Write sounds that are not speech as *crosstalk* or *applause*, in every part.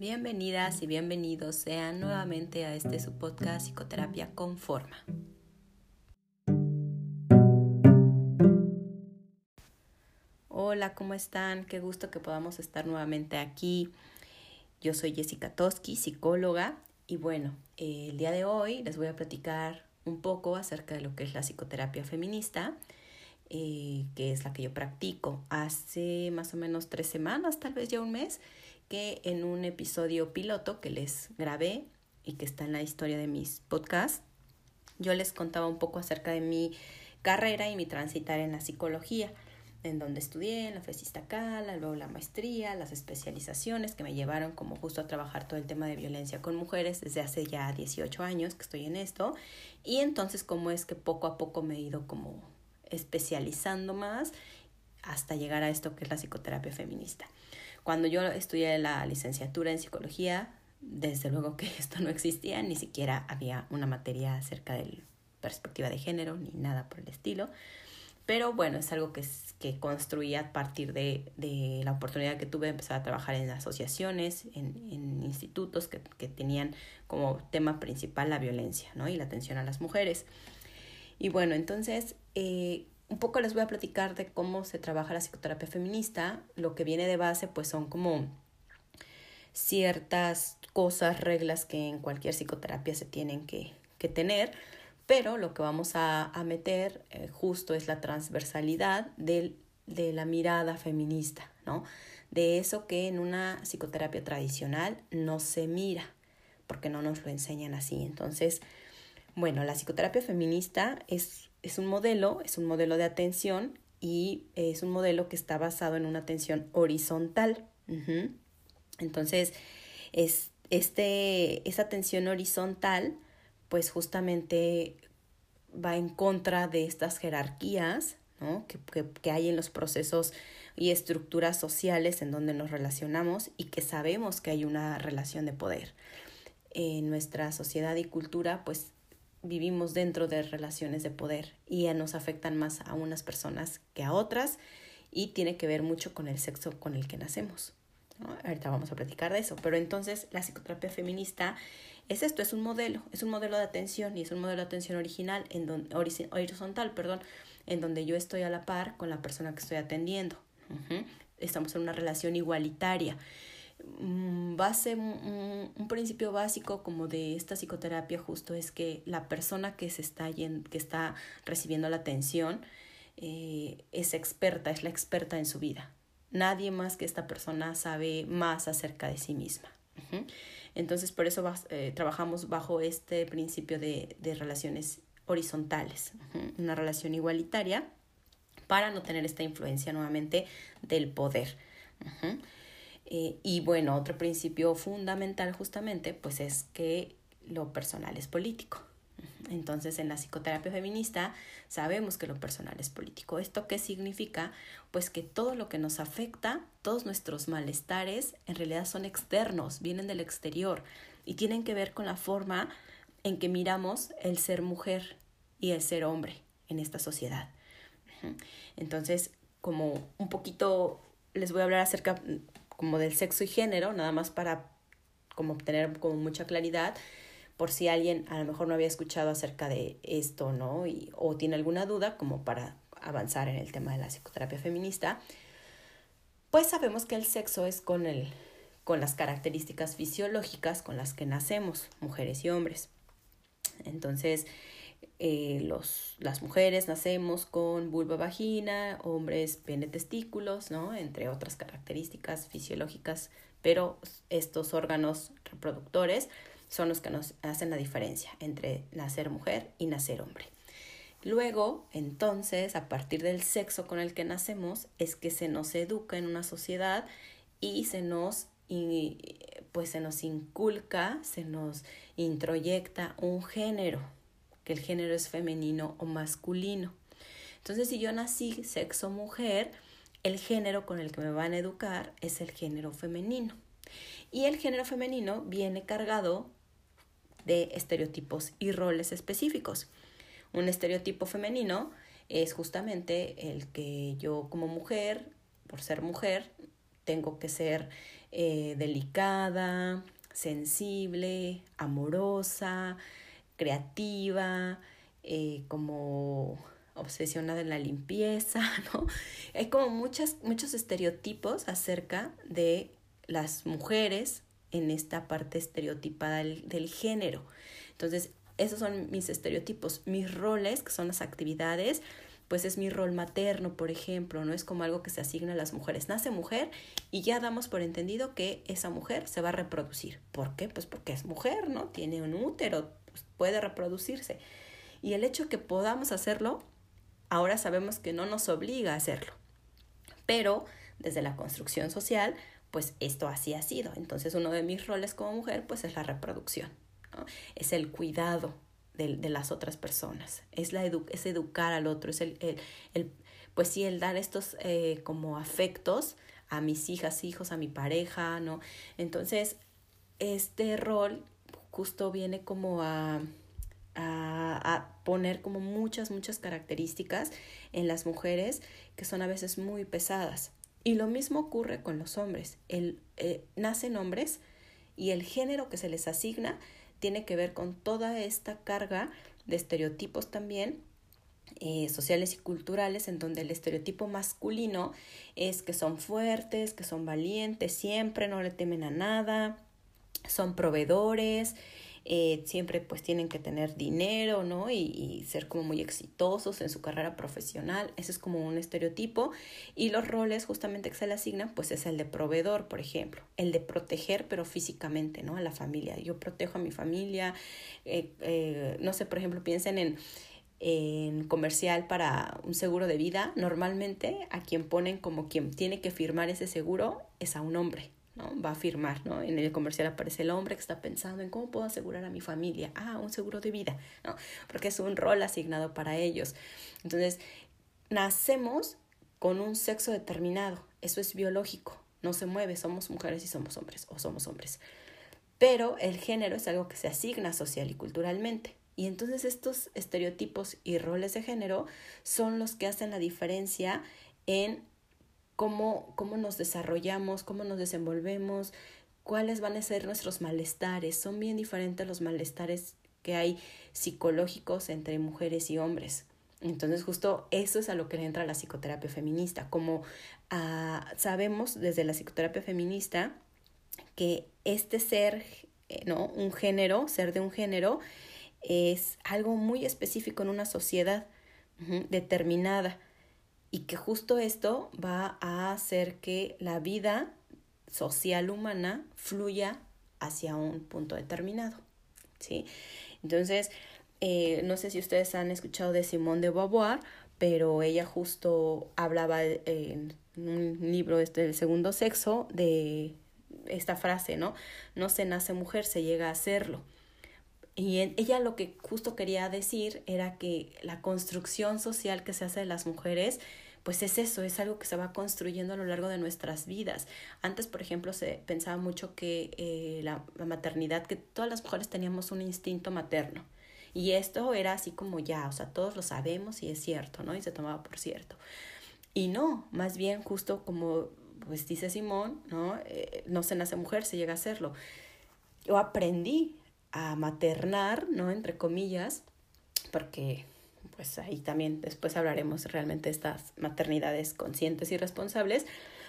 Bienvenidas y bienvenidos sean nuevamente a este su podcast Psicoterapia con Forma. Hola, ¿cómo están? Qué gusto que podamos estar nuevamente aquí. Yo soy Jessica Toski, psicóloga, y bueno, el día de hoy les voy a platicar un poco acerca de lo que es la psicoterapia feminista, eh, que es la que yo practico hace más o menos tres semanas, tal vez ya un mes, que en un episodio piloto que les grabé y que está en la historia de mis podcasts, yo les contaba un poco acerca de mi carrera y mi transitar en la psicología, en donde estudié, en la FESISTA Cala, luego la maestría, las especializaciones que me llevaron como justo a trabajar todo el tema de violencia con mujeres desde hace ya 18 años que estoy en esto. Y entonces cómo es que poco a poco me he ido como especializando más hasta llegar a esto que es la psicoterapia feminista. Cuando yo estudié la licenciatura en psicología, desde luego que *laughs* esto no existía, ni siquiera había una materia acerca de perspectiva de género, ni nada por el estilo. Pero bueno, es algo que, que construí a partir de, de, la oportunidad que tuve de empezar a trabajar en asociaciones, en, institutos que, que, tenían como tema principal la violencia ¿no? y la atención a las mujeres. Y bueno, entonces eh, un poco les voy a platicar de cómo se trabaja la psicoterapia feminista. Lo que viene de base pues son como ciertas cosas, reglas que en cualquier psicoterapia se tienen que, que tener, pero lo que vamos a, a meter eh, justo es la transversalidad del, de la mirada feminista, ¿no? De eso que en una psicoterapia tradicional no se mira, porque no nos lo enseñan así. Entonces, bueno, la psicoterapia feminista es es un modelo, es un modelo de atención y es un modelo que está basado en una atención horizontal. Entonces, es, este, esa atención horizontal, pues justamente va en contra de estas jerarquías ¿no? que, que, que hay en los procesos y estructuras sociales en donde nos relacionamos y que sabemos que hay una relación de poder. En nuestra sociedad y cultura, pues vivimos dentro de relaciones de poder y nos afectan más a unas personas que a otras y tiene que ver mucho con el sexo con el que nacemos. Ahorita vamos a platicar de eso, pero entonces la psicoterapia feminista es esto, es un modelo, es un modelo de atención y es un modelo de atención original, en donde, horizontal, perdón, en donde yo estoy a la par con la persona que estoy atendiendo. Estamos en una relación igualitaria base, un, un, principio básico como de esta psicoterapia justo es que la persona que se está que está recibiendo la atención eh, es experta, es la experta en su vida. Nadie más que esta persona sabe más acerca de sí misma. Entonces, por eso eh, trabajamos bajo este principio de, de relaciones horizontales, una relación igualitaria para no tener esta influencia nuevamente del poder. Eh, y bueno, otro principio fundamental justamente, pues es que lo personal es político. Entonces, en la psicoterapia feminista sabemos que lo personal es político. ¿Esto qué significa? Pues que todo lo que nos afecta, todos nuestros malestares, en realidad son externos, vienen del exterior y tienen que ver con la forma en que miramos el ser mujer y el ser hombre en esta sociedad. Entonces, como un poquito les voy a hablar acerca como del sexo y género, nada más para como obtener como mucha claridad, por si alguien a lo mejor no había escuchado acerca de esto, ¿no? Y, o tiene alguna duda, como para avanzar en el tema de la psicoterapia feminista, pues sabemos que el sexo es con, el, con las características fisiológicas con las que nacemos, mujeres y hombres. Entonces, eh, los, las mujeres nacemos con vulva vagina, hombres pene testículos, ¿no? Entre otras características fisiológicas, pero estos órganos reproductores son los que nos hacen la diferencia entre nacer mujer y nacer hombre. Luego, entonces, a partir del sexo con el que nacemos, es que se nos educa en una sociedad y se nos, pues se nos inculca, se nos introyecta un género, el género es femenino o masculino. Entonces, si yo nací sexo mujer, el género con el que me van a educar es el género femenino. Y el género femenino viene cargado de estereotipos y roles específicos. Un estereotipo femenino es justamente el que yo como mujer, por ser mujer, tengo que ser eh, delicada, sensible, amorosa, creativa, eh, como obsesionada en la limpieza, *laughs* ¿no? Hay como muchos estereotipos acerca de las mujeres en esta parte estereotipada del, del género. Entonces, esos son mis estereotipos, mis roles, que son las actividades, pues es mi rol materno, por ejemplo, no es como algo que se asigna a las mujeres. Nace mujer y ya damos por entendido que esa mujer se va a reproducir. ¿Por qué? Pues porque es mujer, ¿no? Tiene un útero, pues puede reproducirse. Y el hecho que podamos hacerlo, ahora sabemos que no nos obliga a hacerlo. Pero desde la construcción social, pues esto así ha sido. Entonces uno de mis roles como mujer, pues es la reproducción, ¿no? es el cuidado de, las otras personas, es, la es educar al otro, es el, el, pues sí, el dar estos eh, como afectos a mis hijas, hijos, a mi pareja, ¿no? Entonces, este rol justo viene como a, a, a, poner como muchas, muchas características en las mujeres que son a veces muy pesadas. Y lo mismo ocurre con los hombres. El, eh, nacen hombres y el género que se les asigna tiene que ver con toda esta carga de estereotipos también eh, sociales y culturales en donde el estereotipo masculino es que son fuertes, que son valientes, siempre no le temen a nada, son proveedores, eh, siempre pues tienen que tener dinero, ¿no? Y, ser como muy exitosos en su carrera profesional, ese es como un estereotipo. Y los roles justamente que se le asignan, pues es el de proveedor, por ejemplo, el de proteger, pero físicamente, ¿no? A la familia. Yo protejo a mi familia, eh, eh, no sé, por ejemplo, piensen en en comercial para un seguro de vida, normalmente a quien ponen como quien tiene que firmar ese seguro es a un hombre, Va a firmar, ¿no? En el comercial aparece el hombre que está pensando en cómo puedo asegurar a mi familia. Ah, un seguro de vida, ¿no? Porque es un rol asignado para ellos. Entonces, nacemos con un sexo determinado. Eso es biológico. No se mueve. Somos mujeres y somos hombres o somos hombres. Pero el género es algo que se asigna social y culturalmente. Y entonces estos estereotipos y roles de género son los que hacen la diferencia en cómo, cómo nos desarrollamos, cómo nos desenvolvemos, cuáles van a ser nuestros malestares. Son bien diferentes los malestares que hay psicológicos entre mujeres y hombres. Entonces justo eso es a lo que le entra la psicoterapia feminista. Como ah, sabemos desde la psicoterapia feminista que este ser, eh, ¿no? Un género, ser de un género, es algo muy específico en una sociedad determinada y que justo esto va a hacer que la vida social humana fluya hacia un punto determinado. ¿sí? Entonces, eh, no sé si ustedes han escuchado de Simone de Beauvoir, pero ella justo hablaba en un libro este del segundo sexo de esta frase, ¿no? No se nace mujer, se llega a serlo. Y ella lo que justo quería decir era que la construcción social que se hace de las mujeres, pues es eso, es algo que se va construyendo a lo largo de nuestras vidas. Antes, por ejemplo, se pensaba mucho que eh, la, la maternidad, que todas las mujeres teníamos un instinto materno. Y esto era así como ya, o sea, todos lo sabemos y es cierto, ¿no? Y se tomaba por cierto. Y no, más bien justo como pues dice Simón, ¿no? Eh, no se nace mujer, se llega a hacerlo. Yo aprendí a maternar, ¿no? Entre comillas, porque pues ahí también después hablaremos realmente de estas maternidades conscientes y responsables,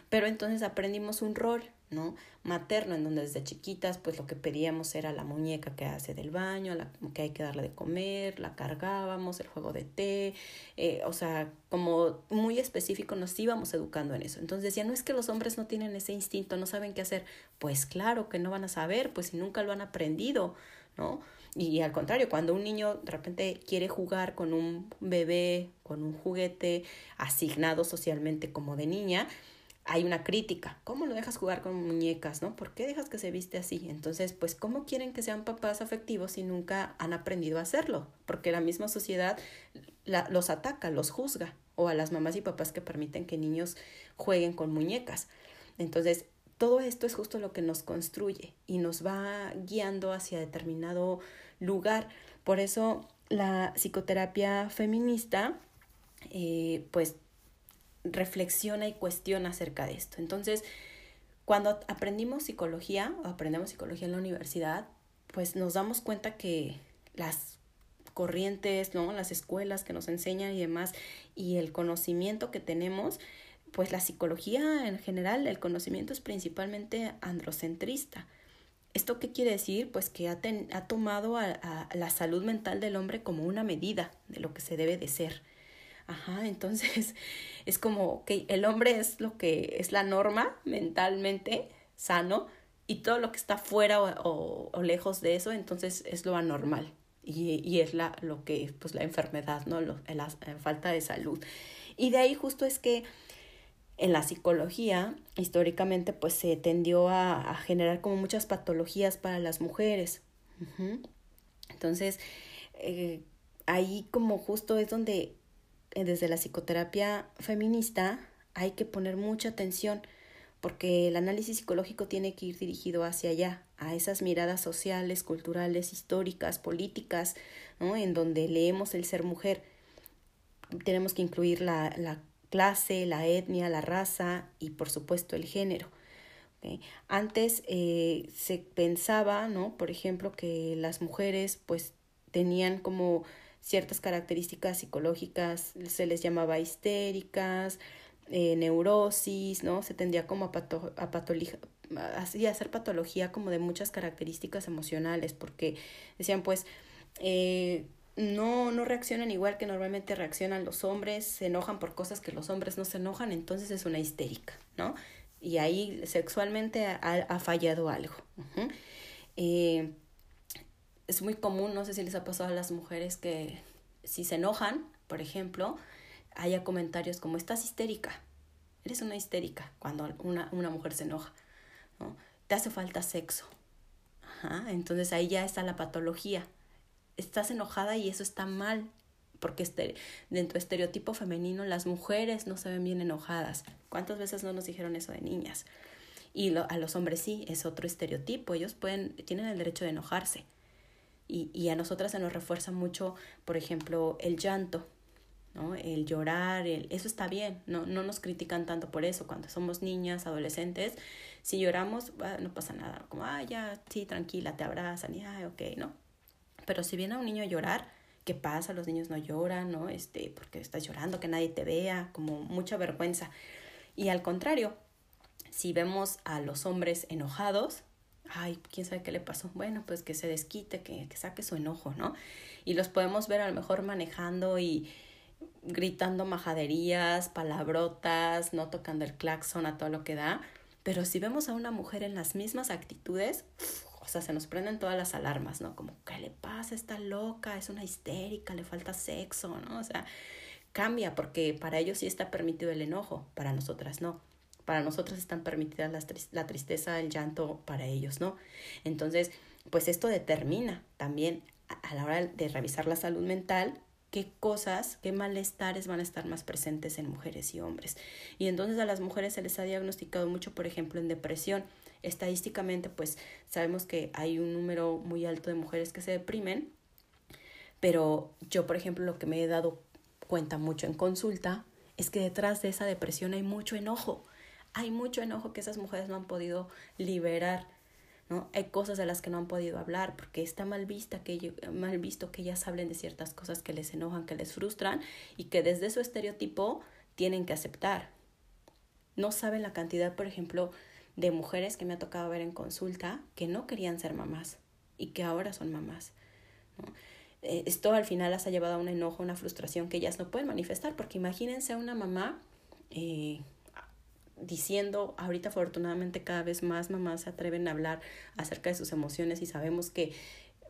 pero entonces aprendimos un rol, ¿no? Materno, en donde desde chiquitas, pues lo que pedíamos era la muñeca que hace del baño, la que hay que darle de comer, la cargábamos, el juego de té, eh, o sea, como muy específico nos íbamos educando en eso. Entonces decía, no es que los hombres no tienen ese instinto, no saben qué hacer. Pues claro que no van a saber, pues si nunca lo han aprendido, ¿no? Y al contrario, cuando un niño de repente quiere jugar con un bebé, con un juguete asignado socialmente como de niña, hay una crítica. ¿Cómo lo dejas jugar con muñecas, no? ¿Por qué dejas que se viste así? Entonces, pues, ¿cómo quieren que sean papás afectivos si nunca han aprendido a hacerlo? Porque la misma sociedad los ataca, los juzga, o a las mamás y papás que permiten que niños jueguen con muñecas. Entonces, todo esto es justo lo que nos construye y nos va guiando hacia determinado lugar. Por eso la psicoterapia feminista, eh, pues reflexiona y cuestiona acerca de esto. Entonces, cuando aprendimos psicología o aprendemos psicología en la universidad, pues nos damos cuenta que las corrientes, ¿no? Las escuelas que nos enseñan y demás, y el conocimiento que tenemos, pues la psicología en general, el conocimiento es principalmente androcentrista. ¿Esto qué quiere decir? Pues que ha, ha tomado a, la salud mental del hombre como una medida de lo que se debe de ser. Ajá, entonces *laughs* es como que el hombre es lo que es la norma mentalmente sano y todo lo que está fuera o, o, lejos de eso, entonces es lo anormal y, y es la, lo que, pues la enfermedad, ¿no? Lo, la, la falta de salud. Y de ahí justo es que en la psicología, históricamente, pues se tendió a, generar como muchas patologías para las mujeres. Entonces, eh, ahí como justo es donde desde la psicoterapia feminista hay que poner mucha atención porque el análisis psicológico tiene que ir dirigido hacia allá, a esas miradas sociales, culturales, históricas, políticas, ¿no? en donde leemos el ser mujer. Tenemos que incluir la, la clase, la etnia, la raza y por supuesto el género. Antes eh, se pensaba, ¿no? Por ejemplo, que las mujeres pues tenían como ciertas características psicológicas, se les llamaba histéricas, eh, neurosis, ¿no? Se tendía como a, pato, a, así, a hacer patología como de muchas características emocionales, porque decían pues eh, no, no reaccionan igual que normalmente reaccionan los hombres, se enojan por cosas que los hombres no se enojan, entonces es una histérica, ¿no? Y ahí sexualmente ha, fallado algo. Es muy común, no sé si les ha pasado a las mujeres que si se enojan, por ejemplo, haya comentarios como estás histérica, eres una histérica cuando una, una mujer se enoja, ¿no? Te hace falta sexo. Ajá, entonces ahí ya está la patología estás enojada y eso está mal, porque dentro del estereotipo femenino las mujeres no se ven bien enojadas. ¿Cuántas veces no nos dijeron eso de niñas? Y lo, a los hombres sí, es otro estereotipo, ellos pueden, tienen el derecho de enojarse. Y, y a nosotras se nos refuerza mucho, por ejemplo, el llanto, ¿no? El llorar, el, eso está bien, no, no nos critican tanto por eso. Cuando somos niñas, adolescentes, si lloramos, no pasa nada, como, ah, ya, sí, tranquila, te abrazan y, ah, ok, ¿no? Pero si viene a un niño a llorar, ¿qué pasa? Los niños no lloran, ¿no? Este, porque estás llorando, que nadie te vea, como mucha vergüenza. Y al contrario, si vemos a los hombres enojados, ay, quién sabe qué le pasó. Bueno, pues que se desquite, que, que saque su enojo, ¿no? Y los podemos ver a lo mejor manejando y gritando majaderías, palabrotas, no tocando el claxon a todo lo que da. Pero si vemos a una mujer en las mismas actitudes, o sea, se nos prenden todas las alarmas, ¿no? Como, ¿qué le pasa? Está loca, es una histérica, le falta sexo, ¿no? O sea, cambia porque para ellos sí está permitido el enojo, para nosotras no. Para nosotras están permitidas la, la tristeza, el llanto, para ellos no. Entonces, pues esto determina también a la hora de revisar la salud mental qué cosas, qué malestares van a estar más presentes en mujeres y hombres. Y entonces a las mujeres se les ha diagnosticado mucho, por ejemplo, en depresión estadísticamente pues sabemos que hay un número muy alto de mujeres que se deprimen, pero yo por ejemplo lo que me he dado cuenta mucho en consulta es que detrás de esa depresión hay mucho enojo, hay mucho enojo que esas mujeres no han podido liberar, ¿no? Hay cosas de las que no han podido hablar porque está mal, vista que, mal visto que ellas hablen de ciertas cosas que les enojan, que les frustran y que desde su estereotipo tienen que aceptar. No saben la cantidad, por ejemplo, de mujeres que me ha tocado ver en consulta que no querían ser mamás y que ahora son mamás. Eh, esto al final las ha llevado a un enojo, una frustración que ellas no pueden manifestar, porque imagínense a una mamá eh, diciendo, ahorita afortunadamente cada vez más mamás se atreven a hablar acerca de sus emociones y sabemos que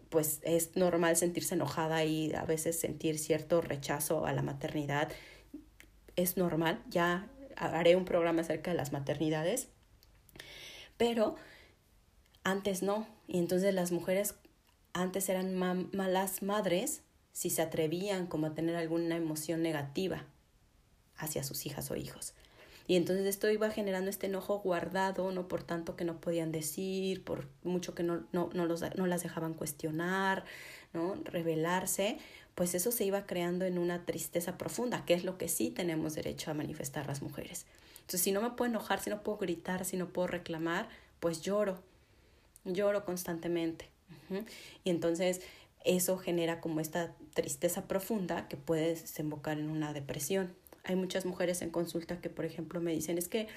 pues es normal sentirse enojada y a veces sentir cierto rechazo a la maternidad. Es normal, ya haré un programa acerca de las maternidades, pero antes no. Y entonces las mujeres antes eran ma malas madres si se atrevían como a tener alguna emoción negativa hacia sus hijas o hijos. Y entonces esto iba generando este enojo guardado, no por tanto que no podían decir, por mucho que no, no, no, los, no las dejaban cuestionar, ¿no? revelarse, pues eso se iba creando en una tristeza profunda, que es lo que sí tenemos derecho a manifestar las mujeres. Entonces, si no me puedo enojar, si no puedo gritar, si no puedo reclamar, pues lloro, lloro constantemente. Y entonces eso genera como esta tristeza profunda que puede desembocar en una depresión. Hay muchas mujeres en consulta que, por ejemplo, me dicen, es que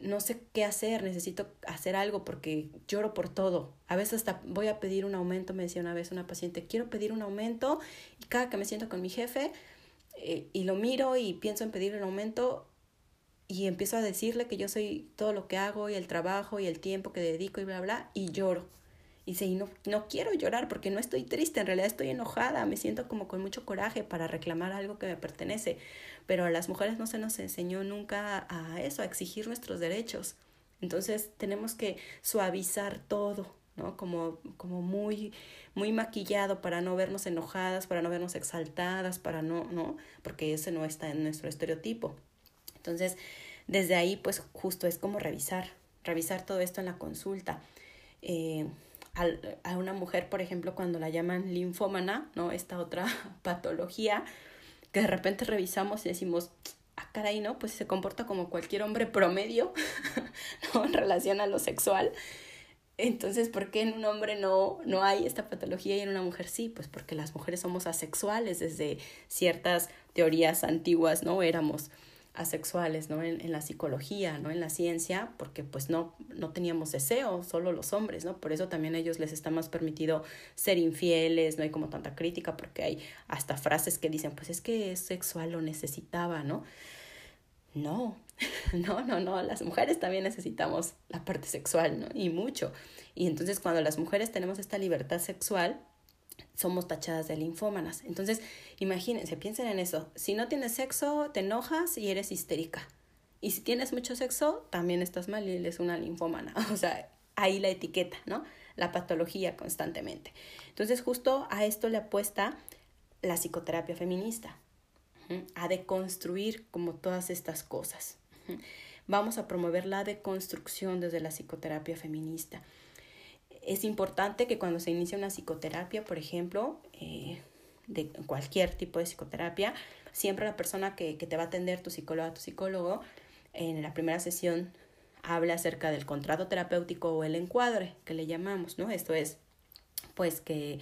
no sé qué hacer, necesito hacer algo porque lloro por todo. A veces hasta voy a pedir un aumento, me decía una vez una paciente, quiero pedir un aumento y cada que me siento con mi jefe eh, y lo miro y pienso en pedir un aumento y empiezo a decirle que yo soy todo lo que hago y el trabajo y el tiempo que dedico y bla, bla, y lloro. Y dice, y no, no quiero llorar porque no estoy triste, en realidad estoy enojada, me siento como con mucho coraje para reclamar algo que me pertenece. Pero a las mujeres no se nos enseñó nunca a eso, a exigir nuestros derechos. Entonces tenemos que suavizar todo, ¿no? Como, como muy, muy maquillado para no vernos enojadas, para no vernos exaltadas, para no, ¿no? Porque ese no está en nuestro estereotipo. Entonces, desde ahí, pues justo es como revisar, revisar todo esto en la consulta. Eh, a una mujer, por ejemplo, cuando la llaman linfómana, ¿no? Esta otra *laughs* patología, que de repente revisamos y decimos, ah, caray, ¿no? Pues se comporta como cualquier hombre promedio. *laughs* En relación a lo sexual. Entonces, ¿por qué en un hombre no, no hay esta patología y en una mujer sí? Pues porque las mujeres somos asexuales desde ciertas teorías antiguas, ¿no? Éramos asexuales, ¿no? En, la psicología, ¿no? En la ciencia, porque pues no, no teníamos deseo, solo los hombres, ¿no? Por eso también a ellos les está más permitido ser infieles, no hay como tanta crítica, porque hay hasta frases que dicen, pues es que es sexual, lo necesitaba, ¿no? No, *laughs* no, no, no, las mujeres también necesitamos la parte sexual, ¿no? Y mucho. Y entonces cuando las mujeres tenemos esta libertad sexual, somos tachadas de linfómanas. Entonces, imagínense, piensen en eso. Si no tienes sexo, te enojas y eres histérica. Y si tienes mucho sexo, también estás mal y eres una linfómana. *laughs* O sea, ahí la etiqueta, ¿no? La patología constantemente. Entonces, justo a esto le apuesta la psicoterapia feminista, a deconstruir como todas estas cosas. Vamos a promover la deconstrucción desde la psicoterapia feminista es importante que cuando se inicia una psicoterapia, por ejemplo, eh, de cualquier tipo de psicoterapia, siempre la persona que, que te va a atender, tu psicóloga, tu psicólogo, en la primera sesión habla acerca del contrato terapéutico o el encuadre, que le llamamos, ¿no? Esto es, pues, que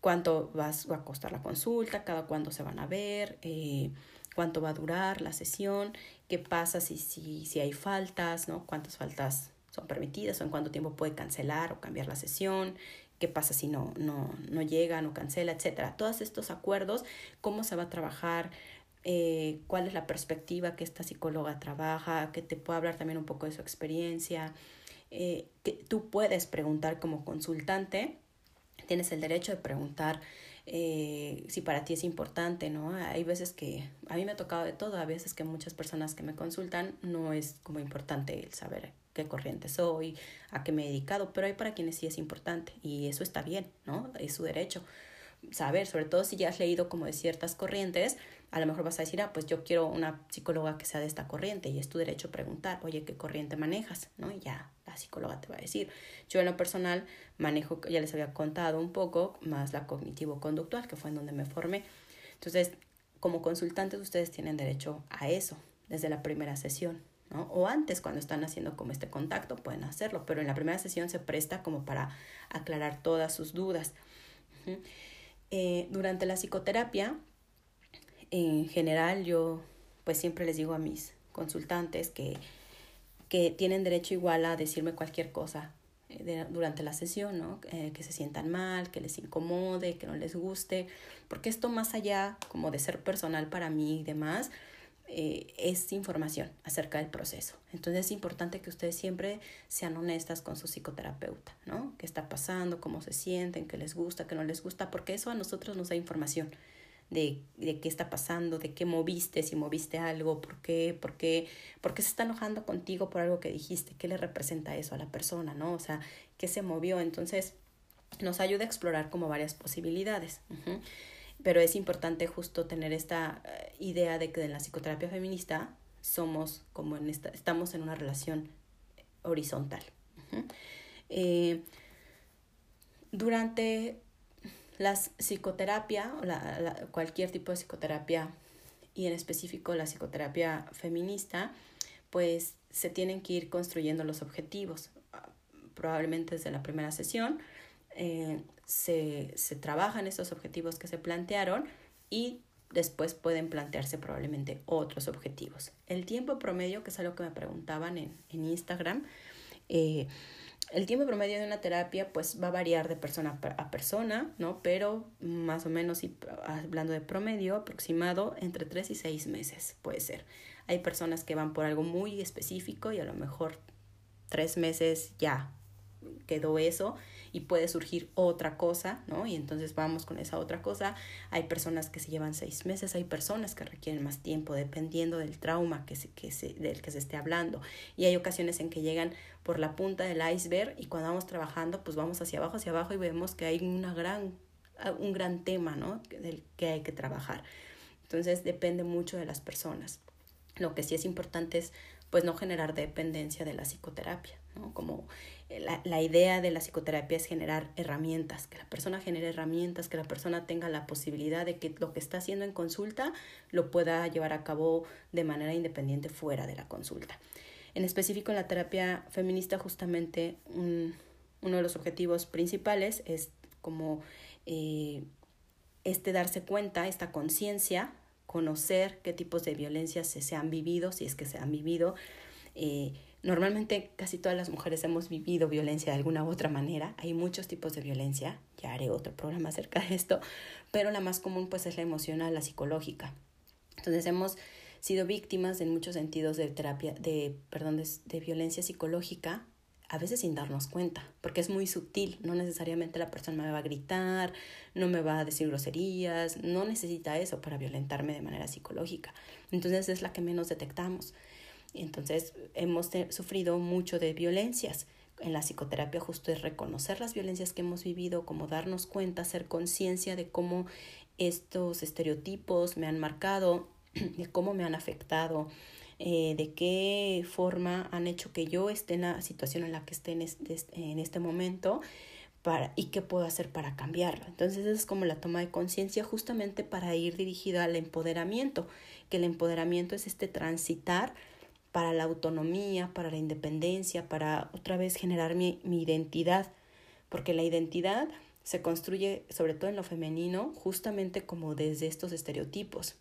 cuánto va a costar la consulta, cada cuándo se van a ver, eh, cuánto va a durar la sesión, qué pasa si, si, si hay faltas, ¿no? Cuántas faltas son permitidas o en cuánto tiempo puede cancelar o cambiar la sesión, qué pasa si no, no, no llega, no cancela, etcétera. Todos estos acuerdos, cómo se va a trabajar, eh, cuál es la perspectiva que esta psicóloga trabaja, que te pueda hablar también un poco de su experiencia, eh, que tú puedes preguntar como consultante, tienes el derecho de preguntar eh, si para ti es importante, ¿no? Hay veces que, a mí me ha tocado de todo, a veces que muchas personas que me consultan no es como importante el saber qué corriente soy, a qué me he dedicado, pero hay para quienes sí es importante y eso está bien, ¿no? Es su derecho. Saber, sobre todo si ya has leído como de ciertas corrientes, a lo mejor vas a decir, ah, pues yo quiero una psicóloga que sea de esta corriente y es tu derecho preguntar, oye, ¿qué corriente manejas? ¿No? Y ya la psicóloga te va a decir. Yo en lo personal manejo, ya les había contado un poco, más la cognitivo-conductual, que fue en donde me formé. Entonces, como consultantes ustedes tienen derecho a eso desde la primera sesión, ¿no? O antes, cuando están haciendo como este contacto, pueden hacerlo, pero en la primera sesión se presta como para aclarar todas sus dudas. Eh, durante la psicoterapia, en general, yo pues siempre les digo a mis consultantes que, que tienen derecho igual a decirme cualquier cosa eh, durante la sesión, ¿no? Eh, que se sientan mal, que les incomode, que no les guste, porque esto más allá como de ser personal para mí y demás, eh, es información acerca del proceso. Entonces es importante que ustedes siempre sean honestas con su psicoterapeuta, ¿no? ¿Qué está pasando? ¿Cómo se sienten? ¿Qué les gusta? ¿Qué no les gusta? Porque eso a nosotros nos da información de, de qué está pasando, de qué moviste, si moviste algo, por qué, por qué, por qué se está enojando contigo por algo que dijiste, qué le representa eso a la persona, ¿no? O sea, qué se movió. Entonces nos ayuda a explorar como varias posibilidades pero es importante justo tener esta eh, idea de que en la psicoterapia feminista somos como en esta, estamos en una relación horizontal. Eh, durante Las psicoterapia, la, cualquier tipo de psicoterapia y en específico la psicoterapia feminista, pues se tienen que ir construyendo los objetivos. Probablemente desde la primera sesión eh, se, se trabajan esos objetivos que se plantearon y después pueden plantearse probablemente otros objetivos. El tiempo promedio, que es algo que me preguntaban en, en Instagram, eh, el tiempo promedio de una terapia pues va a variar de persona a persona, ¿no? Pero más o menos, hablando de promedio, aproximado entre 3 y 6 meses puede ser. Hay personas que van por algo muy específico y a lo mejor tres meses ya quedó eso y puede surgir otra cosa, ¿no? Y entonces vamos con esa otra cosa. Hay personas que se llevan seis meses, hay personas que requieren más tiempo dependiendo del trauma que se, que se, del que se esté hablando. Y hay ocasiones en que llegan por la punta del iceberg y cuando vamos trabajando, pues vamos hacia abajo, hacia abajo y vemos que hay una gran, un gran tema, ¿no? Del que hay que trabajar. Entonces depende mucho de las personas. Lo que sí es importante es pues no generar dependencia de la psicoterapia, ¿no? Como eh, la, la, idea de la psicoterapia es generar herramientas, que la persona genere herramientas, que la persona tenga la posibilidad de que lo que está haciendo en consulta lo pueda llevar a cabo de manera independiente fuera de la consulta. En específico en la terapia feminista justamente uno de los objetivos principales es como eh, este darse cuenta, esta conciencia conocer qué tipos de violencias se, se han vivido, si es que se han vivido. Eh, normalmente casi todas las mujeres hemos vivido violencia de alguna u otra manera. Hay muchos tipos de violencia, ya haré otro programa acerca de esto, pero la más común pues es la emocional, la psicológica. Entonces hemos sido víctimas en muchos sentidos de terapia, de, perdón, de, de violencia psicológica a veces sin darnos cuenta, porque es muy sutil, no necesariamente la persona me va a gritar, no me va a decir groserías, no necesita eso para violentarme de manera psicológica. Entonces es la que menos detectamos. Entonces hemos sufrido mucho de violencias. En la psicoterapia justo es reconocer las violencias que hemos vivido, como darnos cuenta, hacer conciencia de cómo estos estereotipos me han marcado, *clears throat* de cómo me han afectado, eh, de qué forma han hecho que yo esté en la situación en la que esté en este, en este momento para, y qué puedo hacer para cambiarlo. Entonces es como la toma de conciencia justamente para ir dirigida al empoderamiento, que el empoderamiento es este transitar para la autonomía, para la independencia, para otra vez generar mi, identidad, porque la identidad se construye sobre todo en lo femenino justamente como desde estos estereotipos,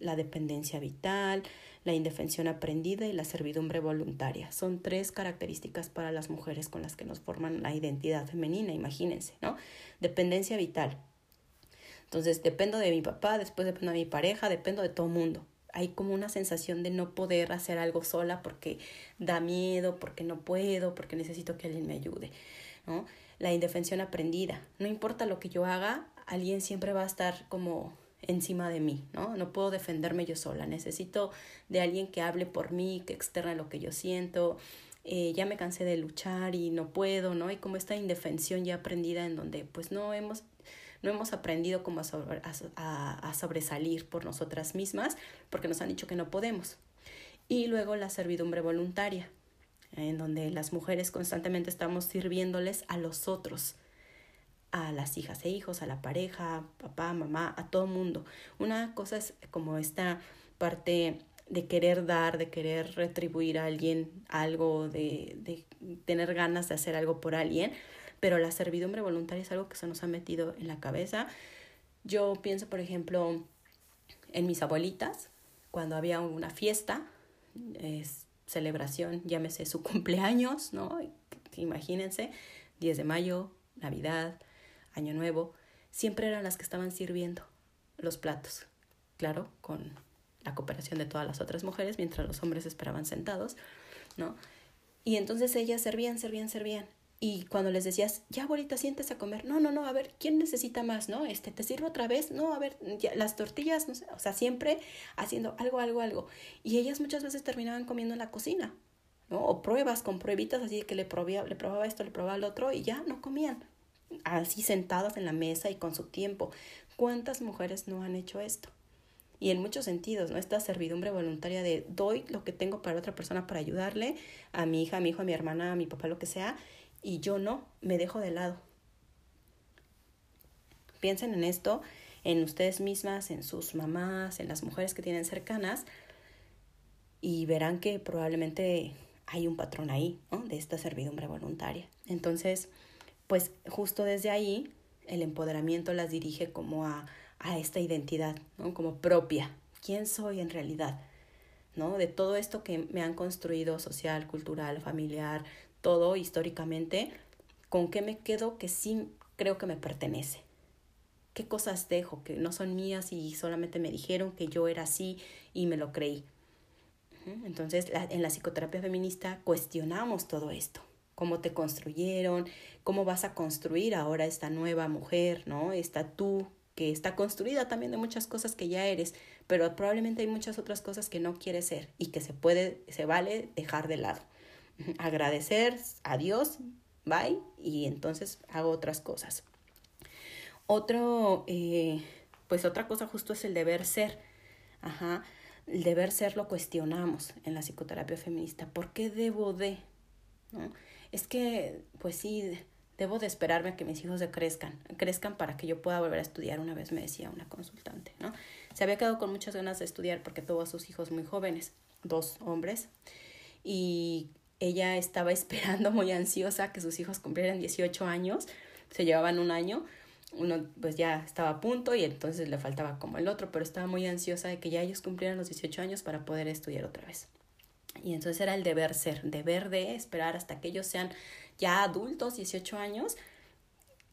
la dependencia vital, la indefensión aprendida y la servidumbre voluntaria. Son tres características para las mujeres con las que nos forman la identidad femenina, imagínense, ¿no? Dependencia vital. Entonces, dependo de mi papá, después dependo de mi pareja, dependo de todo mundo. Hay como una sensación de no poder hacer algo sola porque da miedo, porque no puedo, porque necesito que alguien me ayude, ¿no? La indefensión aprendida. No importa lo que yo haga, alguien siempre va a estar como encima de mí, ¿no? No puedo defenderme yo sola, necesito de alguien que hable por mí, que externe lo que yo siento, eh, ya me cansé de luchar y no puedo, ¿no? Y como esta indefensión ya aprendida en donde pues no hemos, no hemos aprendido como a, a sobresalir por nosotras mismas porque nos han dicho que no podemos. Y luego la servidumbre voluntaria, en donde las mujeres constantemente estamos sirviéndoles a los otros, a las hijas e hijos, a la pareja, papá, mamá, a todo mundo. Una cosa es como esta parte de querer dar, de querer retribuir a alguien algo, de, de tener ganas de hacer algo por alguien, pero la servidumbre voluntaria es algo que se nos ha metido en la cabeza. Yo pienso, por ejemplo, en mis abuelitas, cuando había una fiesta, es celebración, llámese su *laughs* cumpleaños, ¿no? Imagínense, 10 de mayo, Navidad, Año Nuevo, siempre eran las que estaban sirviendo los platos. Claro, con la cooperación de todas las otras mujeres, mientras los hombres esperaban sentados, ¿no? Y entonces ellas servían, servían, servían. Y cuando les decías, ya abuelita, siéntese a comer, no, no, no, a ver, ¿quién necesita más, no? Este, ¿te sirvo otra vez? No, a ver, ya, las tortillas, no sé, o sea, siempre haciendo algo, algo, algo. Y ellas muchas veces terminaban comiendo en la cocina, ¿no? O pruebas con pruebitas, así que le, probía, le probaba esto, le probaba lo otro, y ya no comían, así sentadas en la mesa y con su tiempo. ¿Cuántas mujeres no han hecho esto? Y en muchos sentidos, ¿no? Esta servidumbre voluntaria de doy lo que tengo para otra persona para ayudarle, a mi hija, a mi hijo, a mi hermana, a mi papá, lo que sea, y yo no, me dejo de lado. Piensen en esto, en ustedes mismas, en sus mamás, en las mujeres que tienen cercanas y verán que probablemente hay un patrón ahí, ¿no? De esta servidumbre voluntaria. Entonces, pues justo desde ahí el empoderamiento las dirige como a, a esta identidad, ¿no? Como propia. ¿Quién soy en realidad? ¿No? De todo esto que me han construido social, cultural, familiar, todo históricamente, ¿con qué me quedo que sí creo que me pertenece? ¿Qué cosas dejo que no son mías y solamente me dijeron que yo era así y me lo creí? Entonces, en la psicoterapia feminista cuestionamos todo esto. Cómo te construyeron, cómo vas a construir ahora esta nueva mujer, ¿no? Esta tú que está construida también de muchas cosas que ya eres, pero probablemente hay muchas otras cosas que no quieres ser y que se puede, se vale dejar de lado. Agradecer a Dios, bye, y entonces hago otras cosas. Otro, eh, pues otra cosa justo es el deber ser. Ajá el deber ser lo cuestionamos en la psicoterapia feminista. ¿Por qué debo de? ¿No? Es que, pues sí, debo de esperarme a que mis hijos se crezcan, crezcan para que yo pueda volver a estudiar, una vez me decía una consultante, ¿no? Se había quedado con muchas ganas de estudiar porque tuvo a sus hijos muy jóvenes, dos hombres, y ella estaba *laughs* esperando muy ansiosa que sus hijos cumplieran 18 años, se llevaban un año, uno pues ya estaba a punto y entonces le faltaba como el otro, pero estaba muy ansiosa de que ya ellos cumplieran los 18 años para poder estudiar otra vez. Y entonces era el deber ser, deber de esperar hasta que ellos sean ya adultos, 18 años,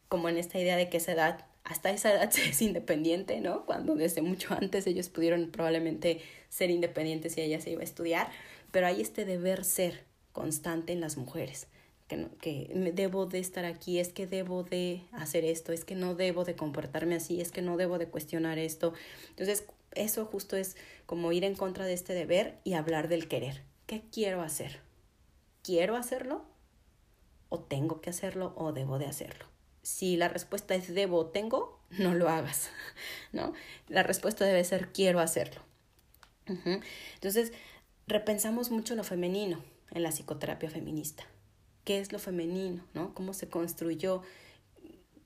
como en esta idea de que esa edad, hasta esa edad *laughs* se es independiente, ¿no? Cuando desde mucho antes ellos pudieron probablemente ser independientes y ella se iba a estudiar, pero hay este deber ser constante en las mujeres que, que debo de estar aquí, es que debo de hacer esto, es que no debo de comportarme así, es que no debo de cuestionar esto. Entonces, eso justo es como ir en contra de este deber y hablar del querer. ¿Qué quiero hacer? ¿Quiero hacerlo? ¿O tengo que hacerlo o debo de hacerlo? Si la respuesta es debo o tengo, *laughs* no lo hagas, *laughs* ¿no? La respuesta debe ser quiero hacerlo. Entonces, repensamos mucho lo femenino en la psicoterapia feminista qué es lo femenino, ¿no? Cómo se construyó.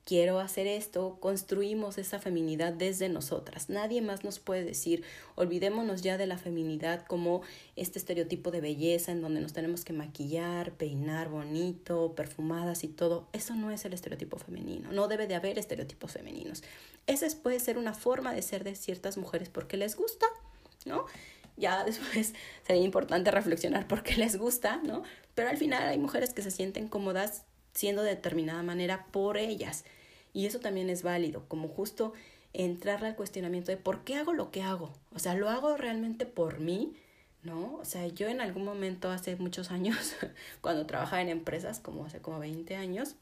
Quiero hacer esto, construimos esa feminidad desde nosotras. Nadie más nos puede decir, olvidémonos ya de la feminidad como este estereotipo de belleza en donde nos tenemos que maquillar, peinar bonito, perfumadas y todo. Eso no es el estereotipo femenino. No debe de haber estereotipos femeninos. Esa puede ser una forma de ser de ciertas mujeres porque les gusta, ¿no? Ya después *laughs* sería importante reflexionar por qué les gusta, ¿no? Pero al final hay mujeres que se sienten cómodas siendo de determinada manera por ellas. Y eso también es válido, como justo entrarle al cuestionamiento de por qué hago lo que hago. O sea, ¿lo hago realmente por mí? ¿No? O sea, yo en algún momento hace muchos años, *laughs* cuando trabajaba en empresas, como hace como 20 años,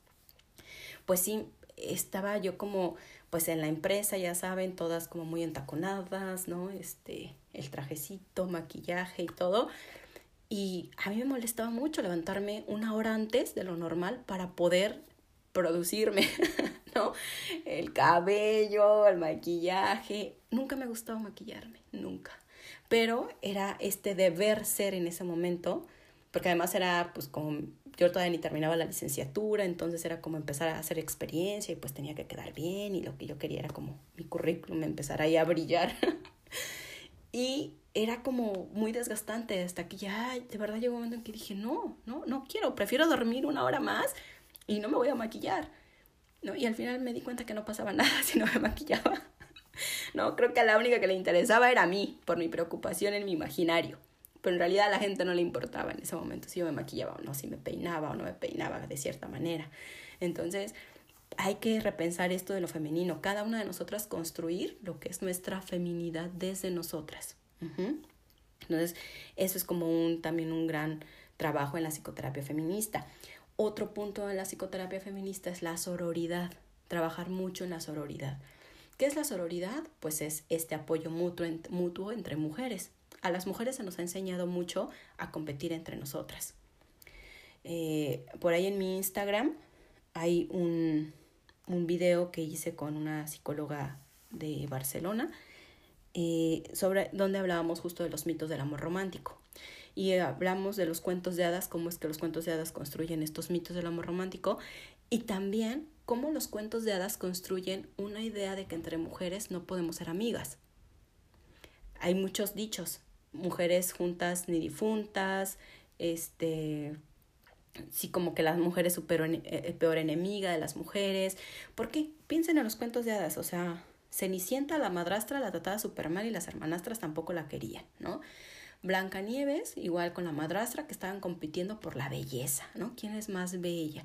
pues sí, estaba yo como, pues en la empresa, ya saben, todas como muy entaconadas, ¿no? Este, el trajecito, maquillaje y todo. Y a mí me molestaba mucho levantarme una hora antes de lo normal para poder producirme, *laughs* ¿no? El cabello, el maquillaje. Nunca me gustaba maquillarme, nunca. Pero era este deber ser en ese momento, porque además era pues como yo todavía ni terminaba la licenciatura, entonces era como empezar a hacer experiencia y pues tenía que quedar bien y lo que yo quería era como mi currículum empezar ahí a brillar. *laughs* Y era como muy desgastante hasta que ya de verdad llegó un momento en que dije, no, no, no quiero, prefiero dormir una hora más y no me voy a maquillar. ¿no? Y al final me di cuenta que no pasaba *laughs* nada si no me maquillaba. *laughs* no, creo que la única que le interesaba era a mí, por mi preocupación en mi imaginario. Pero en realidad a la gente no le importaba en ese momento si yo me maquillaba o no, si me peinaba o no me peinaba de cierta manera. Entonces, hay que repensar esto de lo femenino, cada una de nosotras construir lo que es nuestra feminidad desde nosotras. Entonces, eso es como un, también un gran trabajo en la psicoterapia feminista. Otro punto de la psicoterapia feminista es la sororidad, trabajar mucho en la sororidad. ¿Qué es la sororidad? Pues es este apoyo mutuo, mutuo entre mujeres. A las mujeres se nos ha enseñado mucho a competir entre nosotras. Eh, por ahí en mi Instagram hay un, un video que hice con una psicóloga de Barcelona, eh, sobre donde hablábamos justo de los mitos del amor romántico. Y hablamos de los cuentos de hadas, cómo es que los cuentos de hadas construyen estos mitos del amor romántico y también cómo los cuentos de hadas construyen una idea de que entre mujeres no podemos ser amigas. Hay muchos dichos, mujeres juntas ni difuntas, este, sí como que las mujeres su peor, eh, peor enemiga de las mujeres. Porque piensen en los cuentos de hadas, o sea, Cenicienta, la madrastra, la trataba súper mal y las hermanastras tampoco la querían, ¿no? Blancanieves, igual con la madrastra, que estaban compitiendo por la belleza, ¿no? ¿Quién es más bella?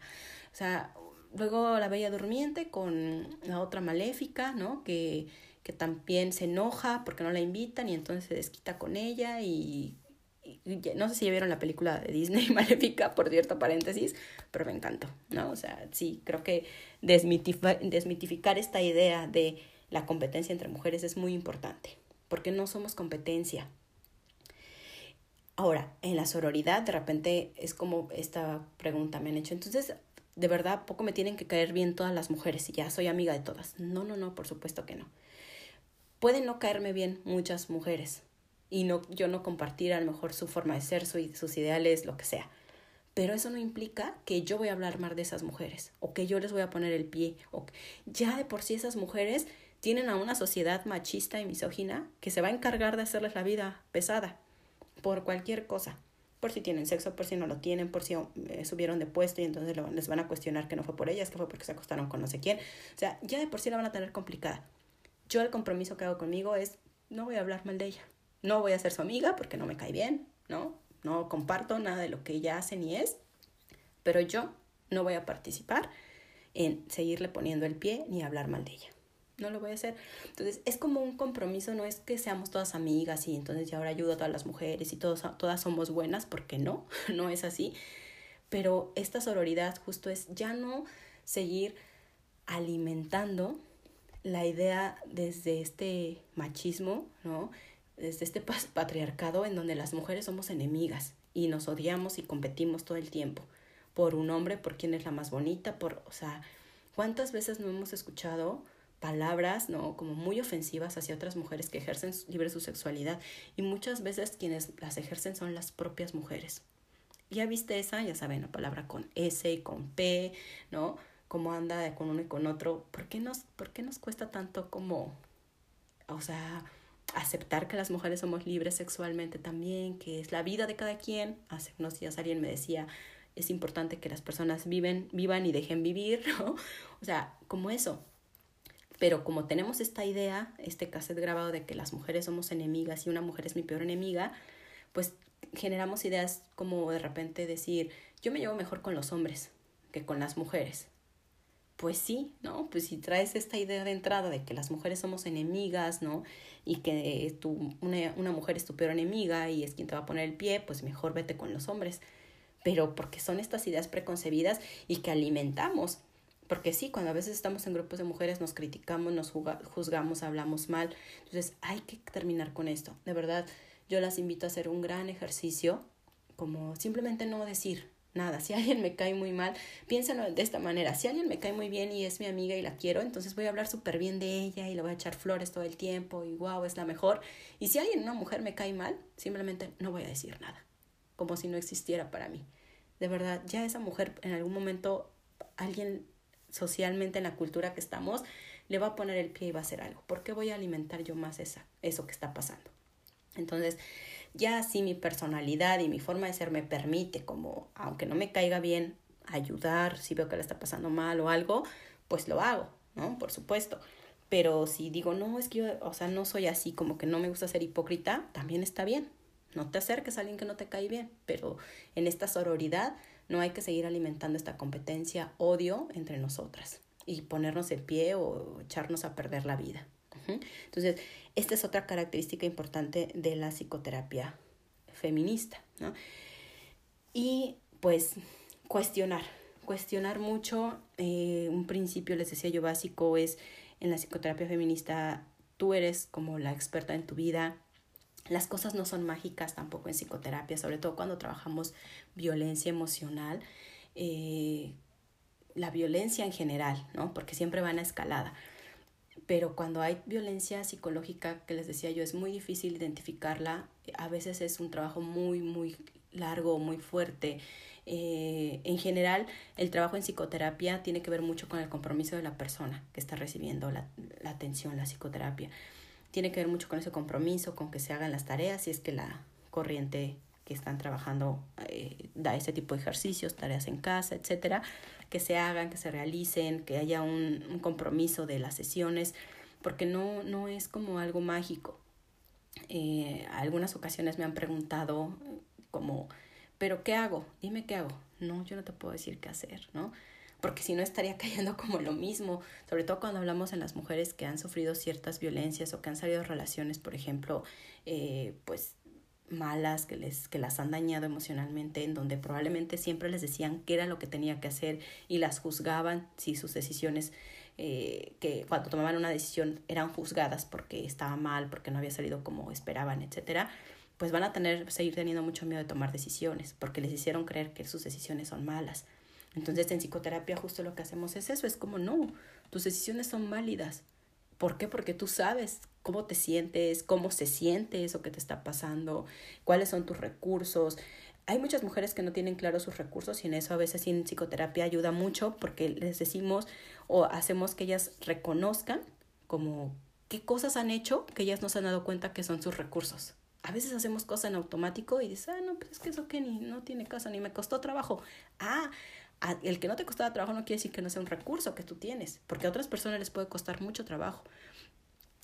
O sea, luego la bella durmiente con la otra maléfica, ¿no? Que, que también se enoja porque no la invitan y entonces se desquita con ella y no sé si ya vieron la película de Disney *laughs* Maléfica, por cierto paréntesis, pero me encantó, ¿no? O sea, sí, creo que desmitificar esta idea de la competencia entre mujeres es muy importante, porque no somos competencia. Ahora, en la sororidad, de repente es como esta pregunta me han hecho, entonces, de verdad, poco me tienen que caer bien todas las mujeres y ya soy amiga de todas. No, no, no, por supuesto que no. Pueden no caerme bien muchas mujeres, y no, yo no compartir a lo mejor su forma de ser, su, sus ideales, lo que sea. Pero eso no implica que yo voy a hablar mal de esas mujeres o que yo les voy a poner el pie. O ya de por sí esas mujeres tienen a una sociedad machista y misógina que se va a encargar de hacerles la vida pesada por cualquier cosa. Por si tienen sexo, por si no lo tienen, por si eh, subieron de puesto y entonces les van a cuestionar que no fue por ellas, que fue porque se acostaron con no sé quién. O sea, ya de por sí la van a tener complicada. Yo el compromiso que hago conmigo es no voy a hablar mal de ella. No voy a ser su amiga porque no me cae bien, ¿no? No comparto nada de lo que ella hace ni es, pero yo no voy a participar en seguirle poniendo el pie ni hablar mal de ella. No lo voy a hacer. Entonces, es como un compromiso, no es que seamos todas amigas y entonces ya ahora ayudo a todas las mujeres y todos, todas somos buenas, porque no, *laughs* no es así. Pero esta sororidad justo es ya no seguir alimentando la idea desde este machismo, ¿no? desde este patriarcado en donde las mujeres somos enemigas y nos odiamos y competimos todo el tiempo por un hombre, por quién es la más bonita, por, o sea, ¿cuántas veces no hemos escuchado palabras, ¿no? Como muy ofensivas hacia otras mujeres que ejercen libre su sexualidad y muchas veces quienes las ejercen son las propias mujeres. Ya viste esa, ya saben, la palabra con S y con P, ¿no? Cómo anda con uno y con otro. ¿Por qué nos, por qué nos cuesta tanto como, o sea, aceptar que las mujeres somos libres sexualmente también, que es la vida de cada quien. Hace unos días alguien me decía, es importante que las personas viven, vivan y dejen vivir, *laughs* ¿no? O sea, como eso. Pero como tenemos esta idea, este cassette grabado de que las mujeres somos enemigas y una mujer es mi peor enemiga, pues generamos ideas como de repente decir, yo me llevo mejor con los hombres que con las mujeres pues sí, ¿no? Pues si traes esta idea de entrada de que las mujeres somos enemigas, ¿no? Y que tú, una, una mujer es tu peor enemiga y es quien te va a poner el pie, pues mejor vete con los hombres. Pero porque son estas ideas preconcebidas y que alimentamos. Porque sí, cuando a veces estamos en grupos de mujeres nos criticamos, nos juzgamos, hablamos mal. Entonces hay que terminar con esto. De verdad, yo las invito a hacer un gran ejercicio, como simplemente no decir, nada. Si alguien me cae muy mal, piénsalo de esta manera. Si alguien me cae muy bien y es mi amiga y la quiero, entonces voy a hablar súper bien de ella y le voy a echar flores todo el tiempo y wow, es la mejor. Y si alguien, una mujer, me cae mal, simplemente no voy a decir nada, como si no existiera para mí. De verdad, ya esa mujer en algún momento, alguien socialmente en la cultura que estamos, le va a poner el pie y va a hacer algo. ¿Por qué voy a alimentar yo más esa, eso que está pasando? Entonces, ya si mi personalidad y mi forma de ser me permite, como aunque no me caiga bien, ayudar si veo que le está pasando mal o algo, pues lo hago, ¿no? Por supuesto. Pero si digo, no, es que yo, o sea, no soy así, como que no me gusta ser hipócrita, también está bien. No te acerques a alguien que no te cae bien, pero en esta sororidad no hay que seguir alimentando esta competencia, odio entre nosotras y ponernos el pie o echarnos a perder la vida. Entonces, esta es otra característica importante de la psicoterapia feminista, ¿no? Y pues cuestionar, cuestionar mucho. Eh, un principio, les decía yo, básico es en la psicoterapia feminista, tú eres como la experta en tu vida. Las cosas no son mágicas tampoco en psicoterapia, sobre todo cuando trabajamos violencia emocional. Eh, la violencia en general, ¿no? Porque siempre va en escalada pero cuando hay violencia psicológica, que les decía yo, es muy difícil identificarla, a veces es un trabajo muy, muy largo, muy fuerte. Eh, en general, el trabajo en psicoterapia tiene que ver mucho con el compromiso de la persona que está recibiendo la, la atención, la psicoterapia. Tiene que ver mucho con ese compromiso, con que se hagan las tareas, si es que la corriente que están trabajando eh, da ese tipo de ejercicios, tareas en casa, etcétera, que se hagan, que se realicen, que haya un, un compromiso de las sesiones, porque no, no es como algo mágico. Eh, algunas ocasiones me han preguntado como, ¿pero qué hago? Dime qué hago. No, yo no te puedo decir qué hacer, ¿no? Porque si no estaría *laughs* cayendo como lo mismo, sobre todo cuando hablamos en las mujeres que han sufrido ciertas violencias o que han salido relaciones, por ejemplo, eh, pues malas, que, les, que las han dañado emocionalmente, en donde probablemente siempre les decían qué era lo que tenía que hacer y las juzgaban si sus decisiones, eh, que cuando tomaban una decisión eran juzgadas porque estaba mal, porque no había salido como esperaban, etcétera, pues van a tener, seguir teniendo mucho miedo de tomar decisiones, porque les hicieron creer que sus decisiones son malas. Entonces en psicoterapia justo lo que hacemos es eso, es como no, tus decisiones son válidas. ¿Por qué? Porque tú sabes cómo te sientes, cómo se siente eso que te está pasando, cuáles son tus recursos. Hay muchas mujeres que no tienen claros sus recursos y en eso a veces en psicoterapia ayuda mucho porque les decimos o hacemos que ellas reconozcan como qué cosas han hecho que ellas no se han dado cuenta que son sus recursos. A veces hacemos cosas en automático y dices, ah, no, pues es que eso que ni no tiene caso, ni me costó trabajo. Ah, el que no te costaba trabajo no quiere decir que no sea un recurso que tú tienes, porque a otras personas les puede costar mucho trabajo.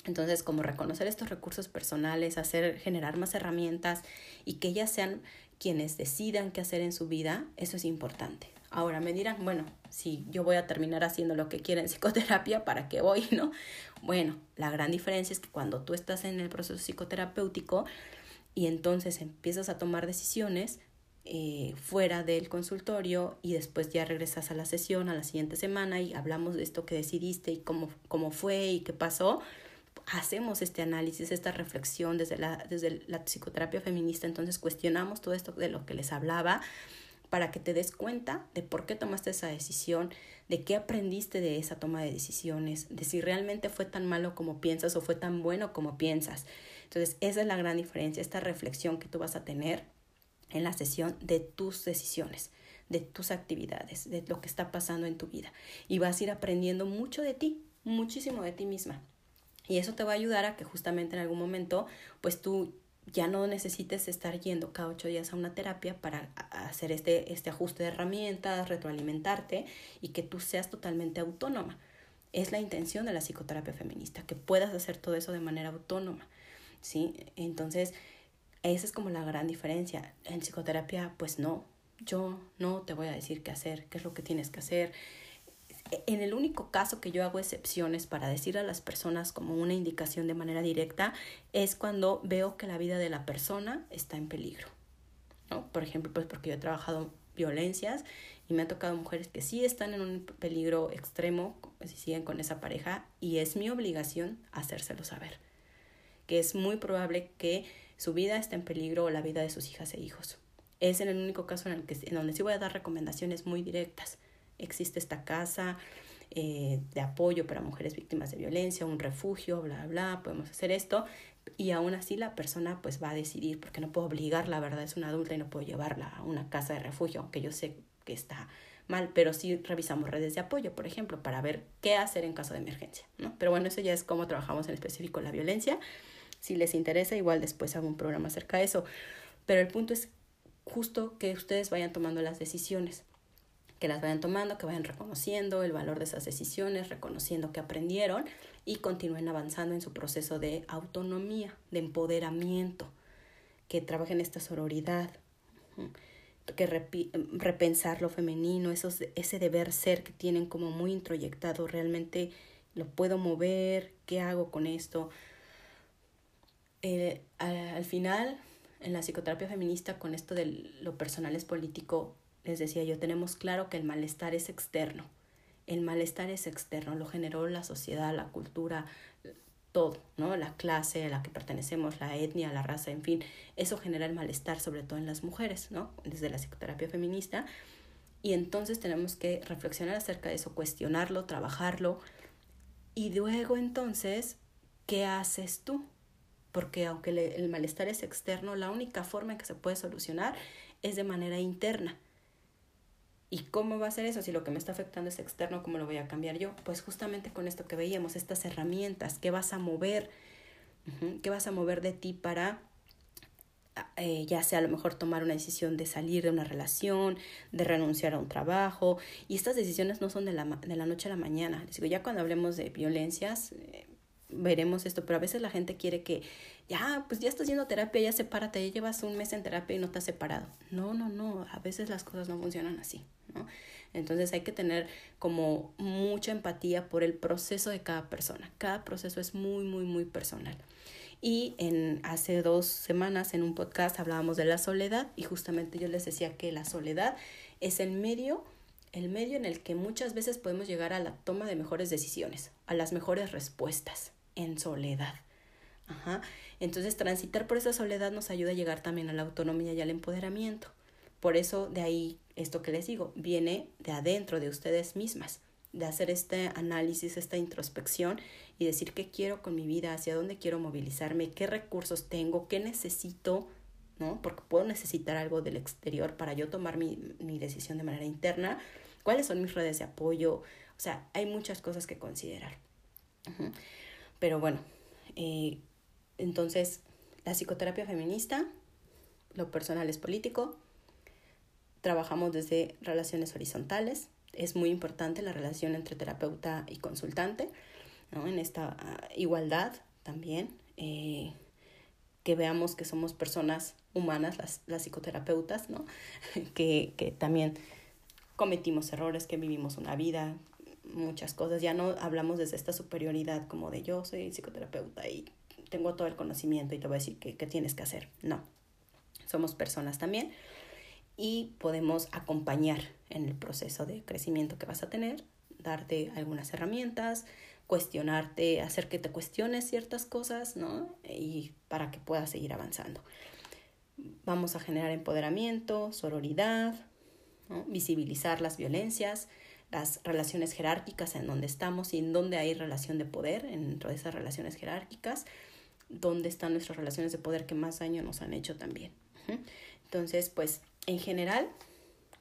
Entonces, como reconocer estos recursos personales, hacer, generar más herramientas y que ellas sean quienes decidan qué hacer en su vida, eso es importante. Ahora me dirán, bueno, si yo voy a terminar haciendo lo que quiera en psicoterapia, ¿para qué voy? ¿No? Bueno, la gran diferencia es que cuando tú estás en el proceso psicoterapéutico y entonces empiezas a tomar decisiones eh, fuera del consultorio y después ya regresas a la sesión a la siguiente semana y hablamos de esto que decidiste y cómo, cómo fue y qué pasó, hacemos este análisis, esta reflexión desde la, desde la psicoterapia feminista, entonces cuestionamos todo esto de lo que les hablaba para que te des cuenta de por qué tomaste esa decisión, de qué aprendiste de esa toma de decisiones, de si realmente fue tan malo como piensas o fue tan bueno como piensas. Entonces, esa es la gran diferencia, esta reflexión que tú vas a tener en la sesión de tus decisiones, de tus actividades, de lo que está pasando en tu vida. Y vas a ir aprendiendo mucho de ti, muchísimo de ti misma. Y eso te va a ayudar a que justamente en algún momento, pues tú ya no necesites estar yendo cada ocho días a una terapia para hacer este, este ajuste de herramientas, retroalimentarte y que tú seas totalmente autónoma. Es la intención de la psicoterapia feminista, que puedas hacer todo eso de manera autónoma. ¿sí? Entonces, esa es como la gran diferencia. En psicoterapia, pues no, yo no te voy a decir qué hacer, qué es lo que tienes que hacer en el único caso que yo hago excepciones para decir a las personas como una indicación de manera directa es cuando veo que la vida de la persona está en peligro. ¿no? Por ejemplo, pues porque yo he trabajado violencias y me ha tocado mujeres que sí están en un peligro extremo si siguen con esa pareja y es mi obligación hacérselo saber. Que es muy probable que su vida esté en peligro o la vida de sus hijas e hijos. Es en el único caso en el que en donde sí voy a dar recomendaciones muy directas existe esta casa eh, de apoyo para mujeres víctimas de violencia, un refugio, bla, bla, podemos hacer esto. Y aún así la persona pues va a decidir, porque no puedo obligar, la verdad es una adulta y no puedo llevarla a una casa de refugio, aunque yo sé que está mal, pero sí revisamos redes de apoyo, por ejemplo, para ver qué hacer en caso de emergencia. Pero bueno, eso ya es cómo trabajamos en específico la violencia. Si les interesa, igual después hago un programa acerca de eso. Pero el punto es justo que ustedes vayan tomando las decisiones que las vayan tomando, que vayan reconociendo el valor de esas decisiones, reconociendo que aprendieron y continúen avanzando en su proceso de autonomía, de empoderamiento, que trabajen esta sororidad, que repensar lo femenino, esos, ese deber ser que tienen como muy introyectado, realmente lo puedo mover, ¿qué hago con esto? Eh, al final, en la psicoterapia feminista, con esto de lo personal es político, les decía yo, tenemos claro que el malestar es externo. El malestar es externo, lo generó la sociedad, la cultura, todo, ¿no? La clase a la que pertenecemos, la etnia, la raza, en fin, eso genera el malestar, sobre todo en las mujeres, ¿no? Desde la psicoterapia feminista. Y entonces tenemos que reflexionar acerca de eso, cuestionarlo, trabajarlo Y luego entonces, ¿qué haces tú? Porque aunque el malestar es externo, la única forma en que se puede solucionar es de manera interna. ¿Y cómo va a ser eso? Si lo que me está afectando es externo, ¿cómo lo voy a cambiar yo? Pues justamente con esto que veíamos, estas herramientas, ¿qué vas a mover? ¿Qué vas a mover de ti para eh, ya sea a lo mejor tomar una decisión de salir de una relación, de renunciar a un trabajo. Y estas decisiones no son de la, de la noche a la mañana. Les digo, ya cuando hablemos de violencias, eh, veremos esto, pero a veces la gente quiere que, ya, pues ya estás haciendo terapia, ya sepárate, ya llevas un mes en terapia y no te has separado. No, no, no, a veces las cosas no funcionan así, ¿no? Entonces hay que tener como mucha empatía por el proceso de cada persona. Cada proceso es muy, muy, muy personal. Y en hace dos semanas en un podcast hablábamos de la soledad y justamente yo les decía que la soledad es el medio, el medio en el que muchas veces podemos llegar a la toma de mejores decisiones, a las mejores respuestas en soledad. Ajá. Entonces transitar por esa soledad nos ayuda a llegar también a la autonomía y al empoderamiento. Por eso de ahí esto que les digo viene de adentro de ustedes mismas de hacer este análisis, esta introspección y decir qué quiero con mi vida, hacia dónde quiero movilizarme, qué recursos tengo, qué necesito, ¿no? Porque puedo necesitar algo del exterior para yo tomar mi, mi decisión de manera interna, cuáles son mis redes de apoyo, o sea, hay muchas cosas que considerar. Pero bueno, eh, entonces, la psicoterapia feminista, lo personal es político, trabajamos desde relaciones horizontales, es muy importante la relación entre terapeuta y consultante, ¿no? en esta ah, igualdad también, eh, que veamos que somos personas humanas, las, las psicoterapeutas, ¿no? *laughs* que, que también cometimos errores, que vivimos una vida, muchas cosas, ya no hablamos desde esta superioridad como de yo soy psicoterapeuta y tengo todo el conocimiento y te voy a decir qué, qué tienes que hacer, no, somos personas también y podemos acompañar en el proceso de crecimiento que vas a tener, darte algunas herramientas, cuestionarte, hacer que te cuestiones ciertas cosas, ¿no? Y para que puedas seguir avanzando. Vamos a generar empoderamiento, sororidad, visibilizar las violencias, las relaciones jerárquicas en donde estamos y en donde hay relación de poder, dentro de esas relaciones jerárquicas, donde están nuestras relaciones de poder que más daño nos han hecho también. Entonces, pues en general,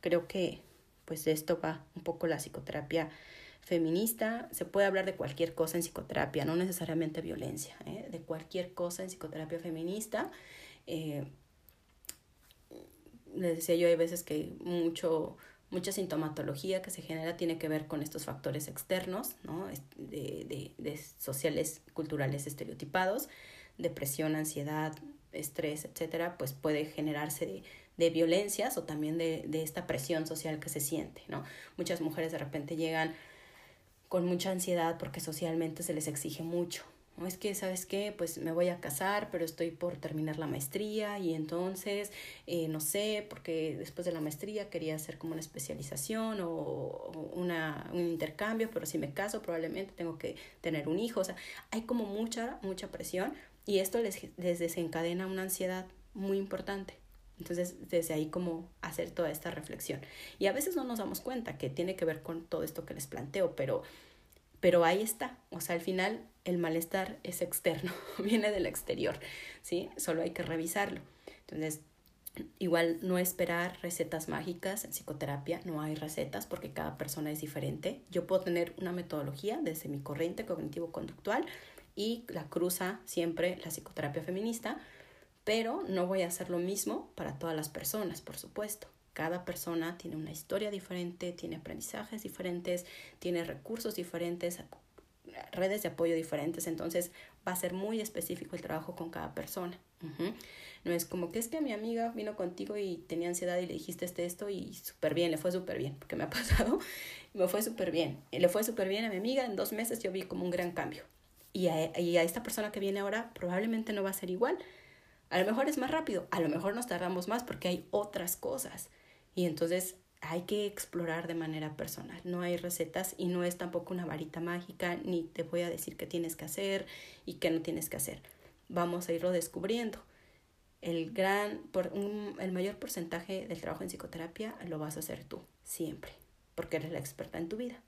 creo que pues de esto va un poco la psicoterapia feminista. Se puede hablar de cualquier cosa en psicoterapia, no necesariamente violencia, ¿eh? de cualquier cosa en psicoterapia feminista. Eh, les decía yo, hay veces que mucho, mucha sintomatología que se genera tiene que ver con estos factores externos, ¿no? de, de, de sociales, culturales estereotipados, depresión, ansiedad, estrés, etcétera, pues puede generarse de, de violencias o también de, de, esta presión social que se siente, ¿no? Muchas mujeres de repente llegan con mucha ansiedad porque socialmente se les exige mucho. No es que, ¿sabes qué? Pues me voy a casar, pero estoy por terminar la maestría y entonces, eh, no sé, porque después de la maestría quería hacer como una especialización o, una, un intercambio, pero si me caso probablemente tengo que tener un hijo. O sea, hay como mucha, mucha presión y esto les, les desencadena una ansiedad muy importante. Entonces, desde ahí como hacer toda esta reflexión. Y a veces no nos damos cuenta que tiene que ver con todo esto que les planteo, pero, pero ahí está. O sea, al final el malestar es externo, *laughs* viene del exterior, ¿sí? Solo hay que revisarlo. Entonces, igual no esperar recetas mágicas en psicoterapia, no hay recetas porque cada persona es diferente. Yo puedo tener una metodología desde mi corriente cognitivo-conductual y la cruza siempre la psicoterapia feminista, pero no voy a hacer lo mismo para todas las personas, por supuesto. Cada persona tiene una historia diferente, tiene aprendizajes diferentes, tiene recursos diferentes, redes de apoyo diferentes, entonces va a ser muy específico el trabajo con cada persona. No es como que es que mi amiga vino contigo y tenía ansiedad y le dijiste este esto y súper bien, le fue súper bien, porque me ha *laughs* pasado, me fue súper bien. Le fue súper bien a mi amiga, en dos meses yo vi como un gran cambio. Y a, y a esta persona que viene ahora probablemente no va a ser igual, a lo mejor es más rápido, a lo mejor nos tardamos más porque hay otras cosas. Y entonces hay que explorar de manera personal. No hay recetas y no es tampoco una varita mágica, ni te voy a decir qué tienes que hacer y qué no tienes que hacer. Vamos a irlo descubriendo. El gran, por el mayor porcentaje del trabajo en psicoterapia lo vas a hacer tú, siempre, porque eres la experta en tu vida.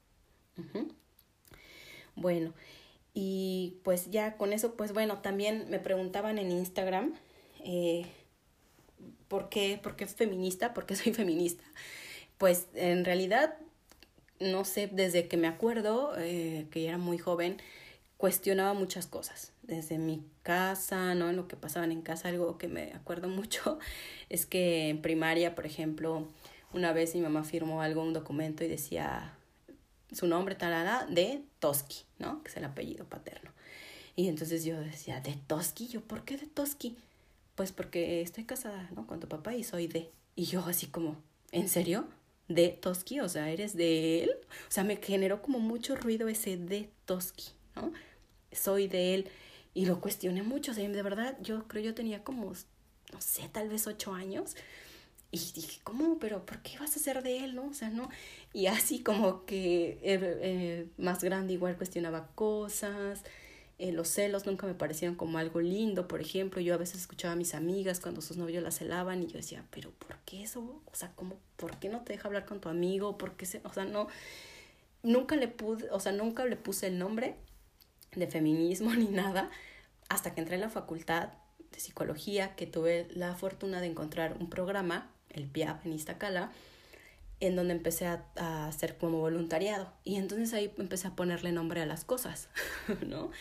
Bueno, y pues ya con eso, pues bueno, también me preguntaban en Instagram, eh, ¿por qué, ¿por qué feminista? ¿Por qué *laughs* soy feminista? Pues en realidad, no sé, desde que me acuerdo, eh, que era muy joven, cuestionaba muchas cosas. Desde mi casa, ¿no? Lo que pasaban en casa, algo que me acuerdo *laughs* mucho es que en primaria, por ejemplo, una vez mi mamá firmó algo, un documento y decía su nombre talada de Toski, ¿no? Que es el apellido paterno. Y entonces yo decía, ¿de Toski? Yo, ¿por qué de Toski? Pues porque estoy casada, ¿no? Con tu papá y soy de. Y yo así como, ¿en serio? ¿De Toski? O sea, ¿eres de él? O sea, me generó como mucho ruido ese de Toski, ¿no? Soy de él. Y lo cuestioné mucho, o sea, de verdad, yo creo yo tenía como, no sé, tal vez ocho años. Y dije, ¿cómo? ¿Pero por qué vas a ser de él, no? O sea, no. Y así como que eh, eh, más grande igual cuestionaba cosas. Eh, los celos nunca me parecieron como algo lindo, por ejemplo. Yo a veces escuchaba a mis amigas cuando sus novios la celaban y yo decía, ¿pero por qué eso? O sea, ¿cómo, ¿por qué no te deja hablar con tu amigo? ¿Por qué se...? O sea, no... Nunca le pude, o sea, nunca le puse el nombre de feminismo *laughs* ni nada hasta que entré en la facultad de psicología, que tuve la fortuna de encontrar un programa el PIAP en Iztacala, en donde empecé a, hacer como voluntariado. Y entonces ahí empecé a ponerle nombre a las cosas, *laughs* ¿no?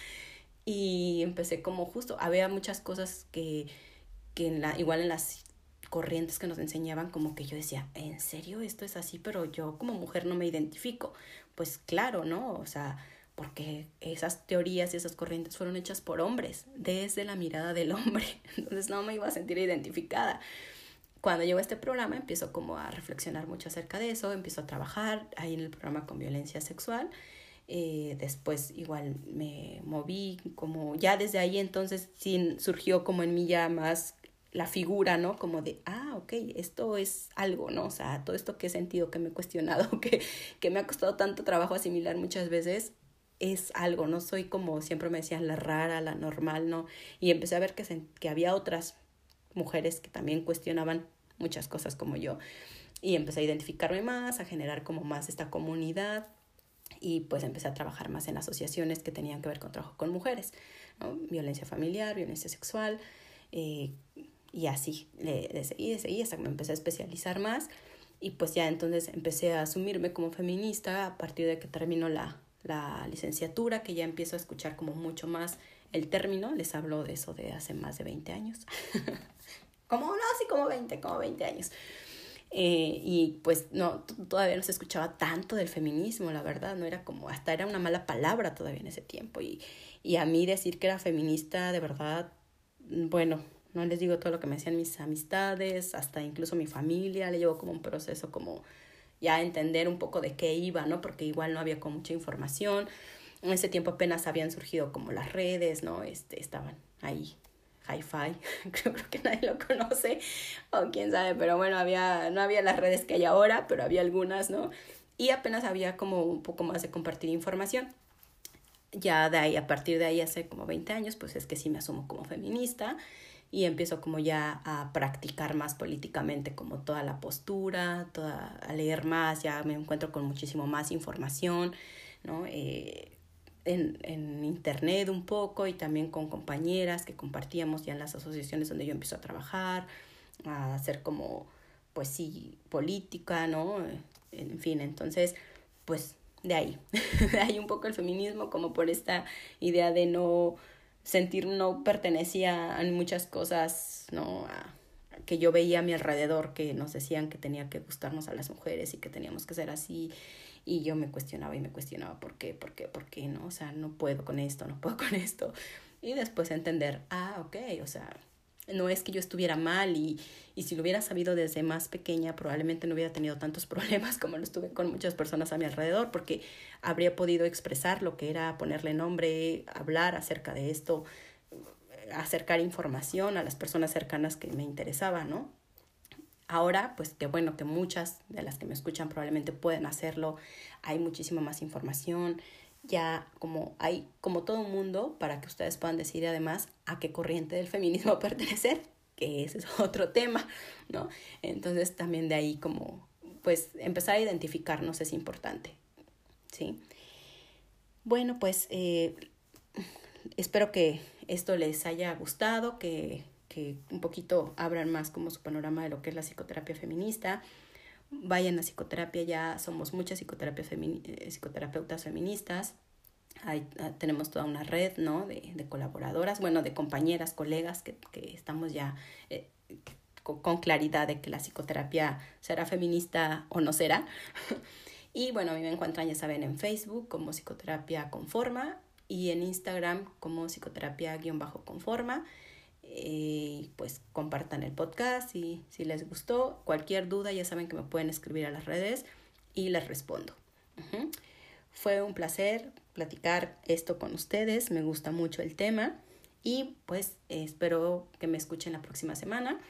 Y empecé como justo, había muchas cosas que, que en la, igual en las corrientes que nos enseñaban, como que yo decía, ¿en serio esto es así? Pero yo como mujer no me identifico. Pues claro, ¿no? O sea, porque esas teorías y esas corrientes fueron hechas por hombres, desde la mirada del hombre. *laughs* Entonces no me iba a sentir identificada cuando llegó a este programa empiezo como a reflexionar mucho acerca de eso, empiezo a trabajar ahí en el programa con violencia sexual. Eh, después igual me moví como ya desde ahí entonces sí surgió como en mí ya más la figura, ¿no? Como de, ah, ok, esto es algo, ¿no? O sea, todo esto que he sentido, que me he cuestionado, *laughs* que, que me ha costado tanto trabajo asimilar muchas veces, es algo, no soy como siempre me decían la rara, la normal, ¿no? Y empecé a ver que, que había otras mujeres que también cuestionaban muchas cosas como yo. Y empecé a identificarme más, a generar como más esta comunidad y pues empecé a trabajar más en asociaciones que tenían que ver con trabajo con mujeres, violencia familiar, violencia sexual eh, y así, de seguí, de seguí hasta que me empecé a especializar más y pues ya entonces empecé a asumirme como feminista a partir de que terminó la, la licenciatura, que ya empiezo a escuchar como mucho más el término, les hablo de eso de hace más de 20 años. *laughs* como, no, así como 20, como 20 años. Eh, y pues no, todavía no se escuchaba tanto del feminismo, la verdad, no era como, hasta era una mala palabra todavía en ese tiempo. Y, y a mí decir que era feminista, de verdad, bueno, no les digo todo lo que me decían mis amistades, hasta incluso mi familia, le llevó como un proceso como ya entender un poco de qué iba, ¿no? Porque igual no había como mucha información. En ese tiempo apenas habían surgido como las redes, ¿no? Este, estaban ahí hi-fi, *laughs* creo, que nadie lo conoce, o quién sabe, pero bueno, había, no había las redes que hay ahora, pero había algunas, ¿no? Y apenas había como un poco más de compartir información. Ya de ahí, a partir de ahí, hace como 20 años, pues es que sí me asumo como feminista y empiezo como ya a practicar más políticamente como toda la postura, toda, a leer más, ya me encuentro con muchísimo más información, ¿no? Eh, en, en internet un poco y también con compañeras que compartíamos ya en las asociaciones donde yo empiezo a trabajar, a hacer como, pues sí, política, ¿no? En fin, entonces, pues de ahí, *laughs* de ahí un poco el feminismo, como por esta idea de no sentir no pertenecía a muchas cosas, ¿no? Que yo veía a mi alrededor que nos decían que tenía que gustarnos a las mujeres y que teníamos que ser así y yo me cuestionaba y me cuestionaba por qué, por qué, por qué, ¿no? O sea, no puedo con esto, no puedo *laughs* con esto. Y después entender, ah, ok, o sea, no es que yo estuviera mal y, y si lo hubiera sabido desde más pequeña probablemente no hubiera tenido tantos *laughs* problemas como lo estuve con muchas personas a mi alrededor porque habría podido expresar lo que era ponerle nombre, hablar acerca de esto, acercar información a las personas cercanas que me interesaban, ¿no? Ahora, pues qué bueno que muchas de las que me escuchan probablemente pueden hacerlo. Hay muchísima más información. Ya como hay como todo un mundo para que ustedes puedan decidir además a qué corriente del feminismo *laughs* pertenecer, que ese es *laughs* otro tema, ¿no? Entonces también de ahí como pues empezar a identificarnos es importante, ¿sí? Bueno, pues eh, espero que esto les haya gustado, que, que un poquito abran más como su panorama de lo que es la psicoterapia feminista. Vayan a psicoterapia, ya somos muchas psicoterapia eh, psicoterapeutas feministas. Hay, ah, tenemos toda una red ¿no? de, de colaboradoras, bueno, de compañeras, colegas que, que estamos ya eh, con, con, claridad de que la psicoterapia será feminista o no será. *laughs* y bueno, a mí me encuentran, ya saben, en Facebook como psicoterapia conforma y en Instagram como psicoterapia-conforma. Pues compartan el podcast y si les gustó, cualquier duda ya saben que me pueden escribir a las redes y les respondo. Fue un placer platicar esto con ustedes, me gusta mucho el tema y pues espero que me escuchen la próxima semana.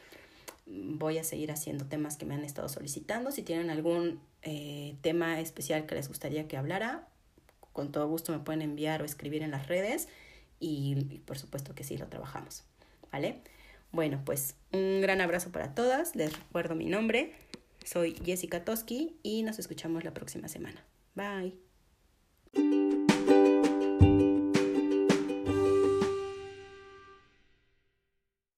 Voy a seguir haciendo temas que me han estado solicitando. Si tienen algún eh, tema especial que les gustaría que hablara, con todo gusto me pueden enviar o escribir en las redes y por supuesto que sí lo trabajamos. ¿Vale? Bueno, pues un gran abrazo para todas. Les recuerdo mi nombre. Soy Jessica Toski y nos escuchamos la próxima semana. Bye.